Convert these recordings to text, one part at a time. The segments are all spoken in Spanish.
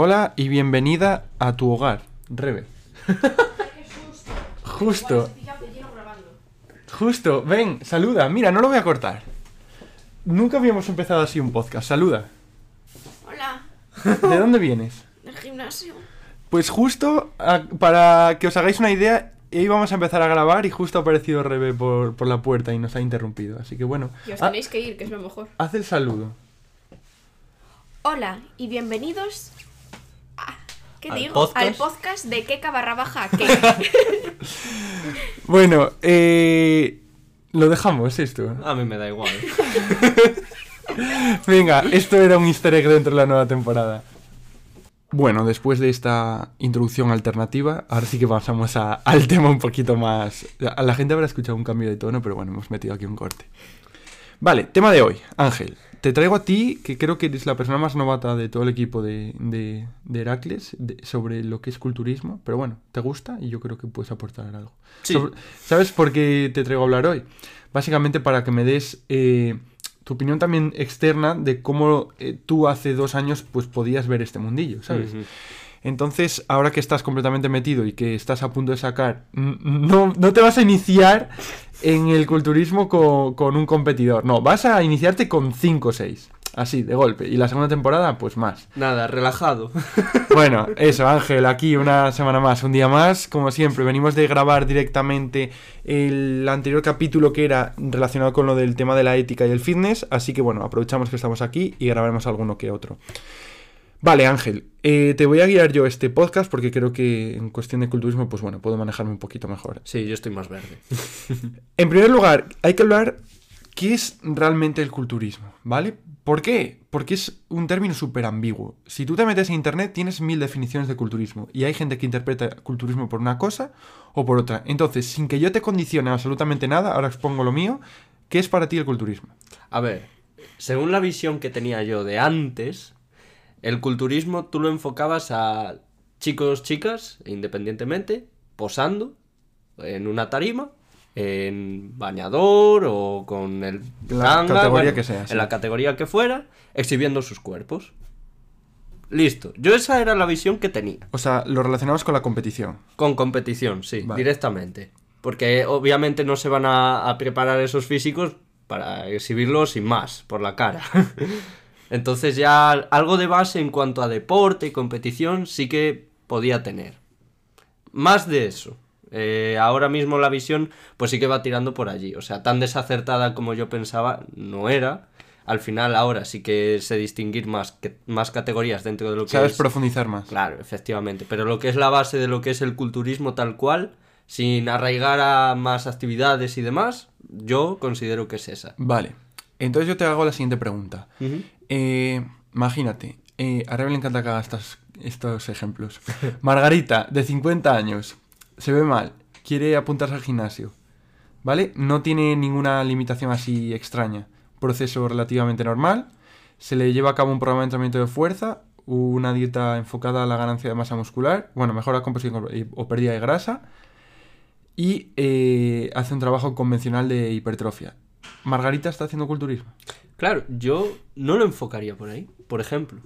Hola y bienvenida a tu hogar, Rebe. Justo. Justo, ven, saluda. Mira, no lo voy a cortar. Nunca habíamos empezado así un podcast. Saluda. Hola, ¿De dónde vienes? del gimnasio. Pues justo, a- para que os hagáis una idea, íbamos a empezar a grabar y justo ha aparecido Rebe por, por la puerta y nos ha interrumpido. Así que bueno, Y os Ah, tenéis que ir, que es lo mejor. haz el saludo. Hola y bienvenidos ¿qué Al digo? podcast. Al podcast de Keka barra baja que Bueno, eh, lo dejamos esto. A mí me da igual. Venga, esto era un easter egg dentro de la nueva temporada. Bueno, después de esta introducción alternativa, ahora sí que pasamos a- al tema un poquito más... A la gente habrá escuchado un cambio de tono, pero bueno, hemos metido aquí un corte. Vale, tema de hoy, Ángel. Te traigo a ti, que creo que eres la persona más novata de todo el equipo de, de, de Heracles, de- sobre lo que es culturismo. Pero bueno, te gusta y yo creo que puedes aportar algo. Sí. Sobre- ¿Sabes por qué te traigo a hablar hoy? Básicamente para que me des eh, tu opinión también externa de cómo eh, tú hace dos años pues podías ver este mundillo, ¿sabes? Ujú. Entonces, ahora que estás completamente metido y que estás a punto de sacar, no, no te vas a iniciar en el culturismo con, con un competidor, no, vas a iniciarte con 5 o 6, así, de golpe, y la segunda temporada, pues más. Nada, relajado. Bueno, eso, Ángel, aquí una semana más, un día más, como siempre, venimos de grabar directamente el anterior capítulo que era relacionado con lo del tema de la ética y el fitness, así que bueno, aprovechamos que estamos aquí y grabaremos alguno que otro. Vale, Ángel, eh, te voy a guiar yo este podcast porque creo que en cuestión de culturismo, pues bueno, puedo manejarme un poquito mejor. Sí, yo estoy más verde. En primer lugar, hay que hablar qué es realmente el culturismo, ¿vale? ¿Por qué? Porque es un término súper ambiguo. Si tú te metes en internet, tienes mil definiciones de culturismo. Y hay gente que interpreta culturismo por una cosa o por otra. Entonces, sin que yo te condicione absolutamente nada, ahora expongo lo mío, ¿qué es para ti el culturismo? A ver, según la visión que tenía yo de antes, el culturismo tú lo enfocabas a chicos, chicas, independientemente, posando en una tarima, en bañador o con el La tanga, categoría que sea, sí. en la categoría que fuera, exhibiendo sus cuerpos. Listo. Yo esa era la visión que tenía. O sea, lo relacionamos con la competición. Con competición, sí, Vale. directamente. Porque obviamente no se van a, a preparar esos físicos para exhibirlos sin más, por la cara. Entonces ya algo de base en cuanto a deporte y competición sí que podía tener. Más de eso. Eh, ahora mismo la visión pues sí que va tirando por allí. O sea, tan desacertada como yo pensaba no era. Al final ahora sí que sé distinguir más, que, más categorías dentro de lo que Sabes es... profundizar más. Claro, efectivamente. Pero lo que es la base de lo que es el culturismo tal cual, sin arraigar a más actividades y demás, yo considero que es esa. Vale. Entonces yo te hago la siguiente pregunta. Eh, imagínate, eh, a Rebe le encanta que haga estos ejemplos. Margarita, de 50 años, se ve mal, quiere apuntarse al gimnasio, ¿vale? No tiene ninguna limitación así extraña. Proceso relativamente normal. Se le lleva a cabo un programa de entrenamiento de fuerza, una dieta enfocada a la ganancia de masa muscular, bueno, mejora composición o pérdida de grasa, y eh, hace un trabajo convencional de hipertrofia. Margarita está haciendo culturismo. Claro, yo no lo enfocaría por ahí, por ejemplo.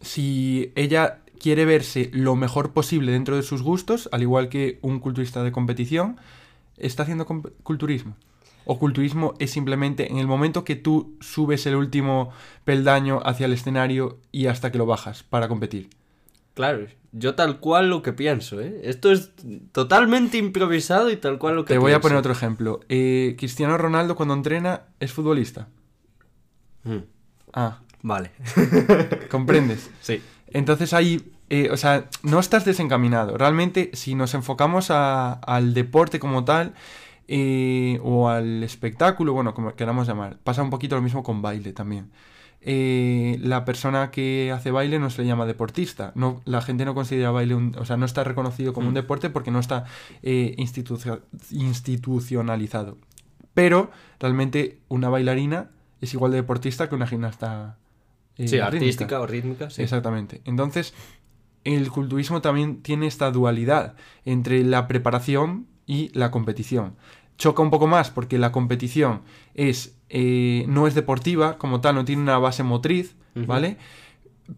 si ella quiere verse lo mejor posible dentro de sus gustos, al igual que un culturista de competición, está haciendo comp- culturismo. O culturismo es simplemente en el momento que tú subes el último peldaño hacia el escenario y hasta que lo bajas para competir. Claro, yo tal cual lo que pienso, ¿eh? Esto es totalmente improvisado y tal cual lo que Te voy a poner otro ejemplo. Eh, Cristiano Ronaldo cuando entrena es futbolista. Mm, Ah, Vale. comprendes. sí. Entonces ahí, eh, o sea, no estás desencaminado. Realmente, si nos enfocamos a- al deporte como tal, eh, o al espectáculo, bueno, como queramos llamar, pasa un poquito lo mismo con baile también. eh, la persona que hace baile no se le llama deportista. No, la gente no considera baile, un- o sea, no está reconocido como un Mm. deporte porque no está eh, institucio- institucionalizado. Pero realmente una bailarina es igual de deportista que una gimnasta. eh, Sí, rítmica. artística o rítmica, sí. Exactamente. Entonces, el culturismo también tiene esta dualidad entre la preparación y la competición. Choca un poco más porque la competición es eh, no es deportiva como tal, no tiene una base motriz. ¿vale?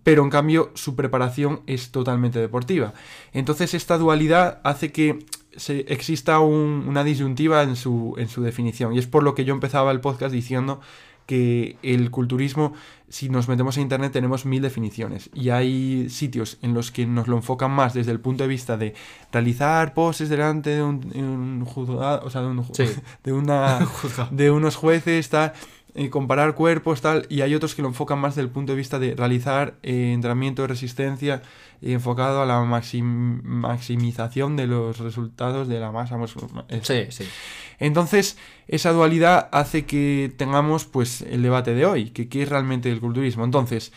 Pero en cambio su preparación es totalmente deportiva. Entonces esta dualidad hace que se, exista un- una disyuntiva en su, en su definición. Y es por lo que yo empezaba el podcast diciendo que el culturismo, si nos metemos en internet, tenemos mil definiciones. Y hay sitios en los que nos lo enfocan más desde el punto de vista de realizar poses delante de un, juzgado, o sea, de, un Sí. de una, de unos jueces, tal, eh, comparar cuerpos, tal, y hay otros que lo enfocan más desde el punto de vista de realizar eh, entrenamiento de resistencia eh, enfocado a la maxim- maximización de los resultados de la masa muscular. Sí, sí. Entonces, esa dualidad hace que tengamos pues el debate de hoy, que qué es realmente el culturismo. Entonces,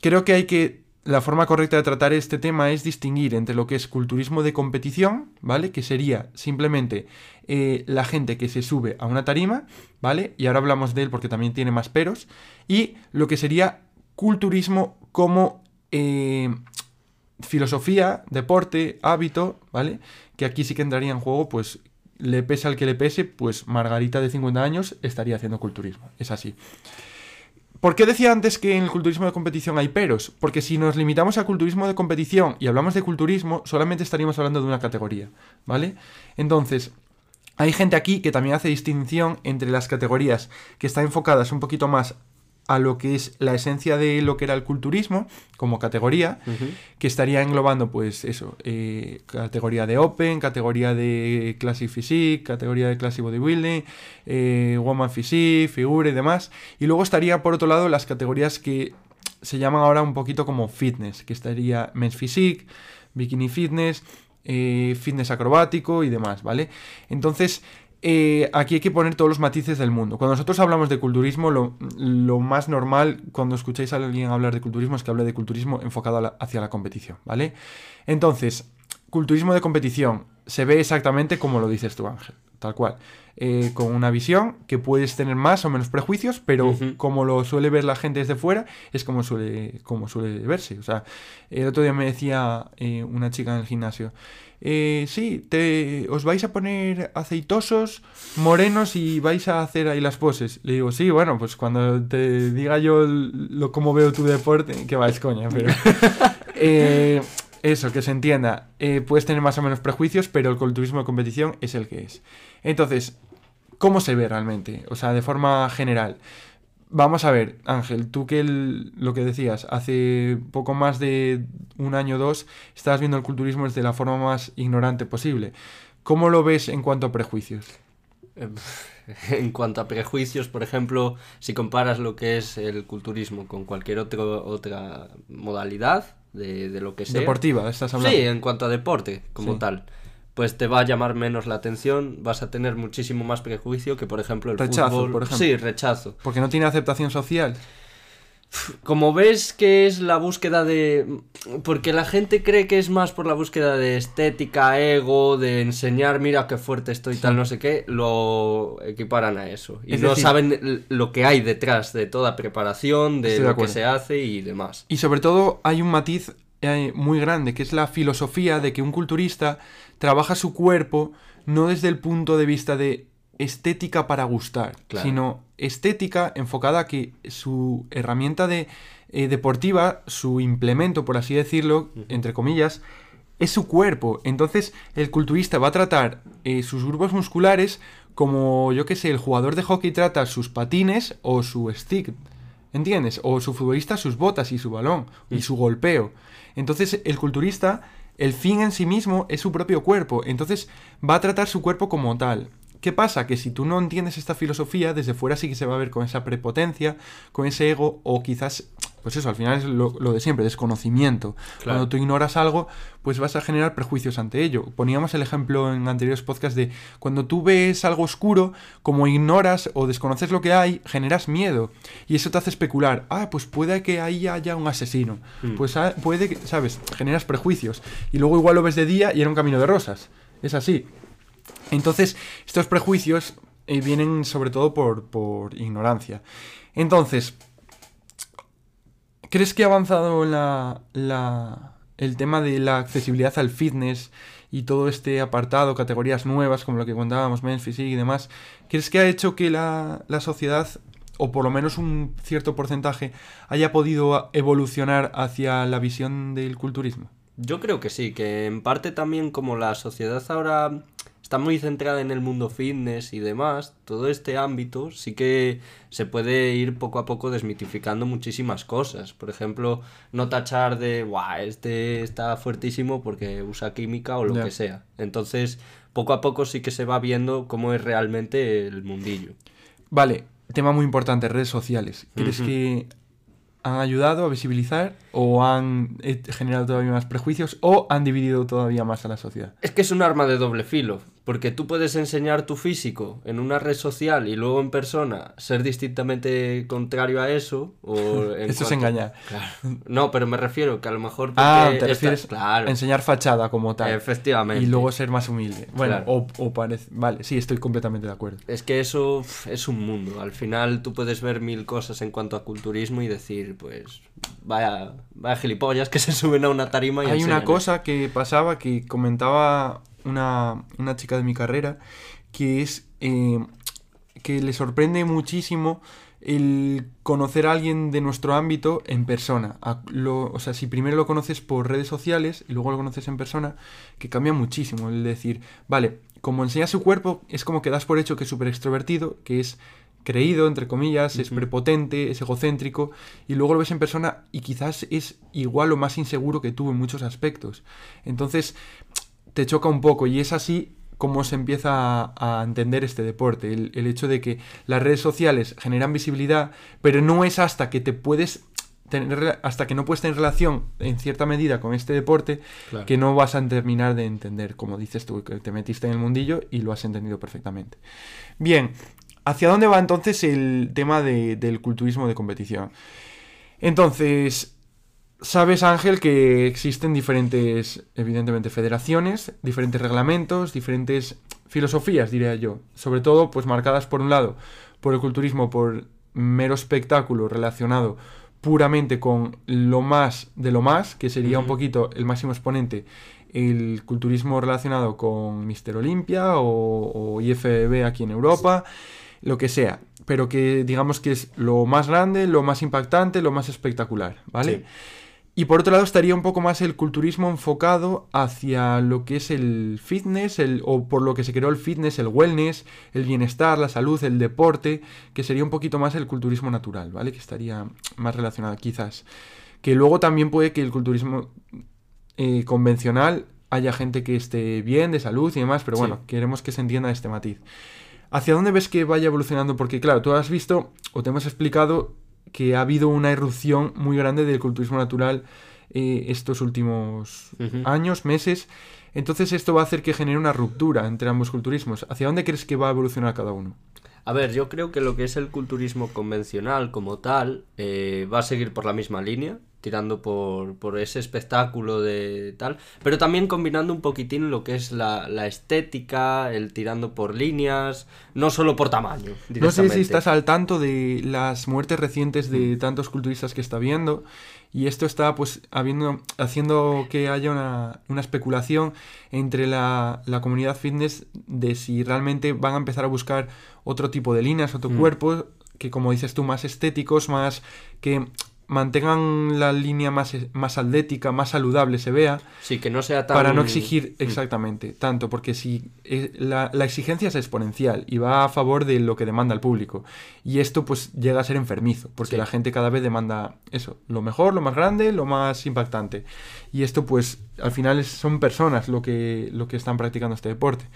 creo que hay que la forma correcta de tratar este tema es distinguir entre lo que es culturismo de competición, ¿vale? Que sería simplemente eh, la gente que se sube a una tarima, ¿vale? Y ahora hablamos de él porque también tiene más peros. Y lo que sería culturismo como eh, filosofía, deporte, hábito, ¿vale? Que aquí sí que entraría en juego, pues le pese al que le pese, pues Margarita de 50 años estaría haciendo culturismo. Es así. ¿Por qué decía antes que en el culturismo de competición hay peros? Porque si nos limitamos al culturismo de competición y hablamos de culturismo, solamente estaríamos hablando de una categoría, ¿vale? Entonces, hay gente aquí que también hace distinción entre las categorías que están enfocadas un poquito más a lo que es la esencia de lo que era el culturismo como categoría, que estaría englobando, pues eso, eh, categoría de Open, categoría de Classic Physique, categoría de Classic Bodybuilding, eh, Woman Physique, Figure y demás. Y luego estaría, por otro lado, las categorías que se llaman ahora un poquito como fitness, que estaría Men's Physique, Bikini Fitness, eh, Fitness acrobático y demás, ¿vale? Entonces, eh, aquí hay que poner todos los matices del mundo. Cuando nosotros hablamos de culturismo, lo, lo más normal cuando escucháis a alguien hablar de culturismo es que hable de culturismo enfocado la- hacia la competición, ¿vale? Entonces, culturismo de competición se ve exactamente como lo dices tú, Ángel, tal cual. Eh, con una visión que puedes tener más o menos prejuicios, pero como lo suele ver la gente desde fuera, es como suele, como suele verse. O sea, el otro día me decía eh, una chica en el gimnasio, eh, sí, te, os vais a poner aceitosos, morenos y vais a hacer ahí las poses. Le digo, sí, bueno, pues cuando te diga yo lo cómo veo tu deporte, que vais coña, pero... Eh, eso, que se entienda. Eh, puedes tener más o menos prejuicios, pero el culturismo de competición es el que es. Entonces, ¿cómo se ve realmente? O sea, de forma general. Vamos a ver, Ángel, tú que el- lo que decías, hace poco más de un año o dos, estabas viendo el culturismo desde la forma más ignorante posible. ¿Cómo lo ves en cuanto a prejuicios? En cuanto a prejuicios, por ejemplo, si comparas lo que es el culturismo con cualquier otro, otra modalidad de, de lo que sea. Deportiva, estás hablando. Sí, en cuanto a deporte como Sí. tal. Pues te va a llamar menos la atención, vas a tener muchísimo más prejuicio que, por ejemplo, el Rechazo, fútbol. por ejemplo. Sí, rechazo. Porque no tiene aceptación social. Como ves que es la búsqueda de... Porque la gente cree que es más por la búsqueda de estética, ego, de enseñar, mira qué fuerte estoy, tal, no sé qué, lo equiparan a eso. Y Es no decir- saben lo que hay detrás de toda preparación, de Estoy de lo que se hace y demás. Y sobre todo hay un matiz eh, muy grande, que es la filosofía de que un culturista trabaja su cuerpo no desde el punto de vista de estética para gustar, Claro. sino estética enfocada a que su herramienta de, eh, deportiva, su implemento, por así decirlo, entre comillas, es su cuerpo. Entonces, el culturista va a tratar eh, sus grupos musculares como, yo que sé, el jugador de hockey trata sus patines o su stick. ¿Entiendes? O su futbolista sus botas y su balón y su golpeo. Entonces, el culturista, el fin en sí mismo es su propio cuerpo. Entonces, va a tratar su cuerpo como tal. ¿Qué pasa? Que si tú no entiendes esta filosofía, desde fuera sí que se va a ver con esa prepotencia, con ese ego, o quizás, pues eso, al final es lo, lo de siempre, desconocimiento. Cuando tú ignoras algo, pues vas a generar prejuicios ante ello. Poníamos el ejemplo en anteriores podcasts de cuando tú ves algo oscuro, como ignoras o desconoces lo que hay, generas miedo. Y eso te hace especular. Ah, pues puede que ahí haya un asesino. Mm. Pues ah, puede que, ¿sabes? Generas prejuicios. Y luego igual lo ves de día y era un camino de rosas. Es así. Entonces, estos prejuicios eh, vienen sobre todo por, por ignorancia. Entonces, ¿crees que ha avanzado la, el tema de la accesibilidad al fitness y todo este apartado, categorías nuevas como lo que contábamos, men's physique y demás? ¿Crees que ha hecho que la, la sociedad, o por lo menos un cierto porcentaje, haya podido evolucionar hacia la visión del culturismo? Yo creo que sí, que en parte también como la sociedad ahora está muy centrada en el mundo fitness y demás, todo este ámbito sí que se puede ir poco a poco desmitificando muchísimas cosas. Por ejemplo, no tachar de, guau, este está fuertísimo porque usa química o lo que sea. Entonces, poco a poco sí que se va viendo cómo es realmente el mundillo. Vale, tema muy importante, redes sociales. ¿Crees que han ayudado a visibilizar o han eh, generado todavía más prejuicios o han dividido todavía más a la sociedad? Es que es un arma de doble filo, porque tú puedes enseñar tu físico en una red social y luego en persona ser distintamente contrario a eso. O Eso es engañar. Claro. No, pero me refiero que a lo mejor. Ah, te esta- refieres Claro. a enseñar fachada como tal. Efectivamente. Y luego ser más humilde. Bueno, Claro. o, o parece... Vale, sí, estoy completamente de acuerdo. Es que eso es un mundo. Al final tú puedes ver mil cosas en cuanto a culturismo y decir, pues, vaya, vaya gilipollas que se suben a una tarima y Hay una cosa que pasaba que comentaba una, una chica de mi carrera que es eh, que le sorprende muchísimo el conocer a alguien de nuestro ámbito en persona. A- lo- o sea, si primero lo conoces por redes sociales y luego lo conoces en persona, que cambia muchísimo. El decir, vale, como enseña su cuerpo, es como que das por hecho que es súper extrovertido, que es creído, entre comillas, es prepotente, es egocéntrico, y luego lo ves en persona y quizás es igual o más inseguro que tú en muchos aspectos. Entonces, te choca un poco y es así como se empieza a, a entender este deporte. El, el hecho de que las redes sociales generan visibilidad, pero no es hasta que te puedes tener, hasta que no puedes tener relación en cierta medida con este deporte Claro. que no vas a terminar de entender, como dices tú, que te metiste en el mundillo y lo has entendido perfectamente. Bien, ¿hacia dónde va entonces el tema de- del culturismo de competición? Entonces, sabes Ángel que existen diferentes, evidentemente, federaciones, diferentes reglamentos, diferentes filosofías, diría yo. Sobre todo, pues marcadas por un lado por el culturismo, por mero espectáculo relacionado puramente con lo más de lo más, que sería un poquito el máximo exponente, el culturismo relacionado con Mister Olympia o, o IFBB aquí en Europa, lo que sea, pero que digamos que es lo más grande, lo más impactante, lo más espectacular, ¿vale? Sí. Y por otro lado estaría un poco más el culturismo enfocado hacia lo que es el fitness, el, o por lo que se creó el fitness, el wellness, el bienestar, la salud, el deporte, que sería un poquito más el culturismo natural, ¿vale? Que estaría más relacionado quizás. Que luego también puede que el culturismo eh, convencional haya gente que esté bien, de salud y demás, pero Sí. bueno, queremos que se entienda este matiz. ¿Hacia dónde ves que vaya evolucionando? Porque claro, tú has visto o te hemos explicado que ha habido una irrupción muy grande del culturismo natural eh, estos últimos años, meses. Entonces esto va a hacer que genere una ruptura entre ambos culturismos. ¿Hacia dónde crees que va a evolucionar cada uno? A ver, yo creo que lo que es el culturismo convencional como tal eh, va a seguir por la misma línea, tirando por, por ese espectáculo de tal, pero también combinando un poquitín lo que es la, la estética, el tirando por líneas, no solo por tamaño. No sé si estás al tanto de las muertes recientes de tantos culturistas que está viendo y esto está pues habiendo, haciendo que haya una, una especulación entre la, la comunidad fitness de si realmente van a empezar a buscar otro tipo de líneas, otro Mm. cuerpo que como dices tú más estéticos, más que mantengan la línea más, más atlética, más saludable se vea, Sí, que no sea tan... para no exigir exactamente tanto, porque si eh, la, la exigencia es exponencial y va a favor de lo que demanda el público, y esto pues llega a ser enfermizo, porque Sí. la gente cada vez demanda eso, lo mejor, lo más grande, lo más impactante, y esto pues al final son personas lo que, lo que están practicando este deporte,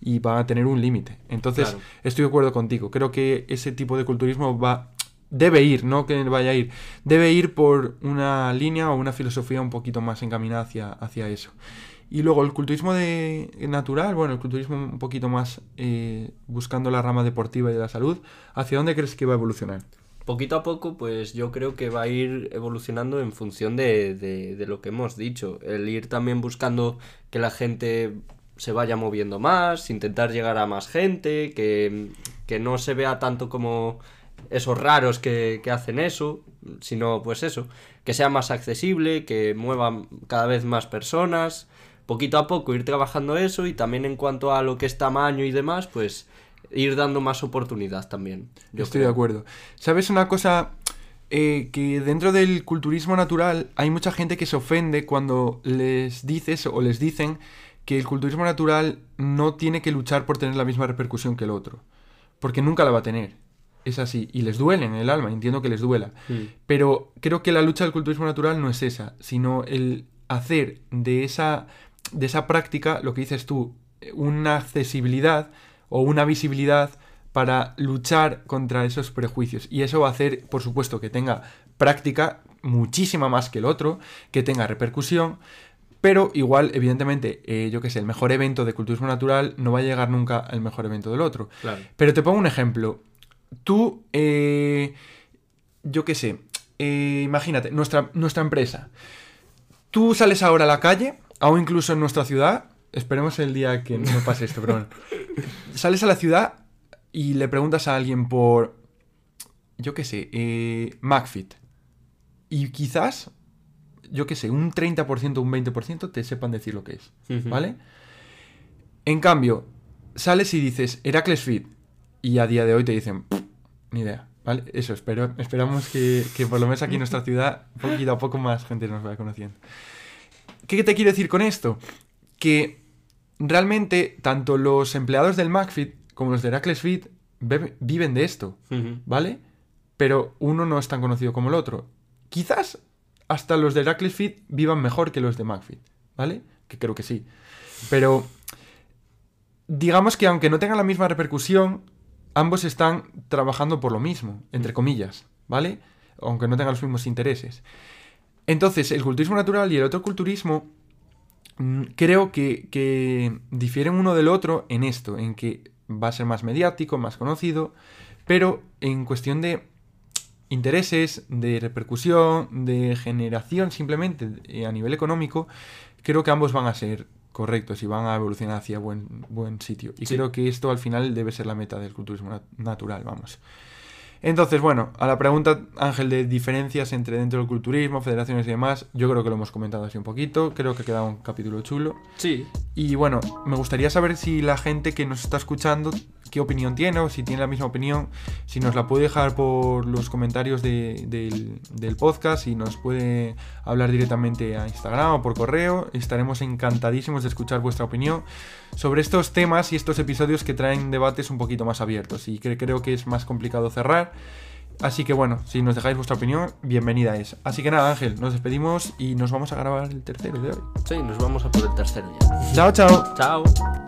y van a tener un límite. Entonces, Claro. estoy de acuerdo contigo, creo que ese tipo de culturismo va... Debe ir, no que vaya a ir. Debe ir por una línea o una filosofía un poquito más encaminada hacia, hacia eso. Y luego el culturismo de, natural, bueno, el culturismo un poquito más eh, buscando la rama deportiva y de la salud, ¿hacia dónde crees que va a evolucionar? Poquito a poco, pues yo creo que va a ir evolucionando en función de, de- de lo que hemos dicho. El ir también buscando que la gente se vaya moviendo más, intentar llegar a más gente, que, que no se vea tanto como esos raros que, que hacen eso, sino pues eso, que sea más accesible, que muevan cada vez más personas, poquito a poco ir trabajando eso y también en cuanto a lo que es tamaño y demás, pues ir dando más oportunidad también. yo Estoy creo. de acuerdo. ¿Sabes una cosa? Eh, que dentro del culturismo natural hay mucha gente que se ofende cuando les dices o les dicen que el culturismo natural no tiene que luchar por tener la misma repercusión que el otro. Porque nunca la va a tener. Es así. Y les duele en el alma, entiendo que les duela. Mm. Pero creo que la lucha del culturismo natural no es esa, sino el hacer de esa, de esa práctica, lo que dices tú, una accesibilidad o una visibilidad para luchar contra esos prejuicios. Y eso va a hacer, por supuesto, que tenga práctica muchísima más que el otro, que tenga repercusión, pero igual, evidentemente, eh, yo qué sé, el mejor evento de culturismo natural no va a llegar nunca al mejor evento del otro. Claro. Pero te pongo un ejemplo. Tú, eh, yo qué sé, eh, imagínate, nuestra, nuestra empresa. Tú sales ahora a la calle, o incluso en nuestra ciudad, esperemos el día que no pase esto, pero bueno. Sales a la ciudad y le preguntas a alguien por, yo qué sé, eh, McFit. Y quizás, yo qué sé, un 30%, un 20% te sepan decir lo que es. ¿Vale? En cambio, sales y dices Heracles Fit y a día de hoy te dicen "Pff, ni idea, ¿vale? Eso, espero, esperamos que, que por lo menos aquí en nuestra ciudad, poquito a poco más gente nos vaya conociendo. ¿Qué te quiero decir con esto? Que realmente tanto los empleados del McFit como los de Heracles Fit viven de esto. ¿vale? Pero uno no es tan conocido como el otro. Quizás hasta los de Heracles Fit vivan mejor que los de McFit, ¿vale? Que creo que sí. Pero digamos que aunque no tengan la misma repercusión, ambos están trabajando por lo mismo, entre comillas, ¿vale? Aunque no tengan los mismos intereses. Entonces, el culturismo natural y el otro culturismo mm, creo que, que difieren uno del otro en esto, en que va a ser más mediático, más conocido, pero en cuestión de intereses, de repercusión, de generación simplemente eh, a nivel económico, creo que ambos van a ser correctos y van a evolucionar hacia buen, buen sitio. Y Sí. creo que esto al final debe ser la meta del culturismo nat- natural, vamos. Entonces, bueno, a la pregunta, Ángel, de diferencias entre dentro del culturismo, federaciones y demás, yo creo que lo hemos comentado así un poquito, creo que queda un capítulo chulo. Sí, Y bueno, me gustaría saber si la gente que nos está escuchando, qué opinión tiene o si tiene la misma opinión, si nos la puede dejar por los comentarios de- del, del podcast, y nos puede hablar directamente a Instagram o por correo. Estaremos encantadísimos de escuchar vuestra opinión sobre estos temas y estos episodios que traen debates un poquito más abiertos y que creo que es más complicado cerrar. Así que bueno, si nos dejáis vuestra opinión, bienvenida es. Así que nada, Ángel, nos despedimos y nos vamos a grabar el tercero de hoy. sí, nos vamos a por el tercero ya. Chao, chao. Chao.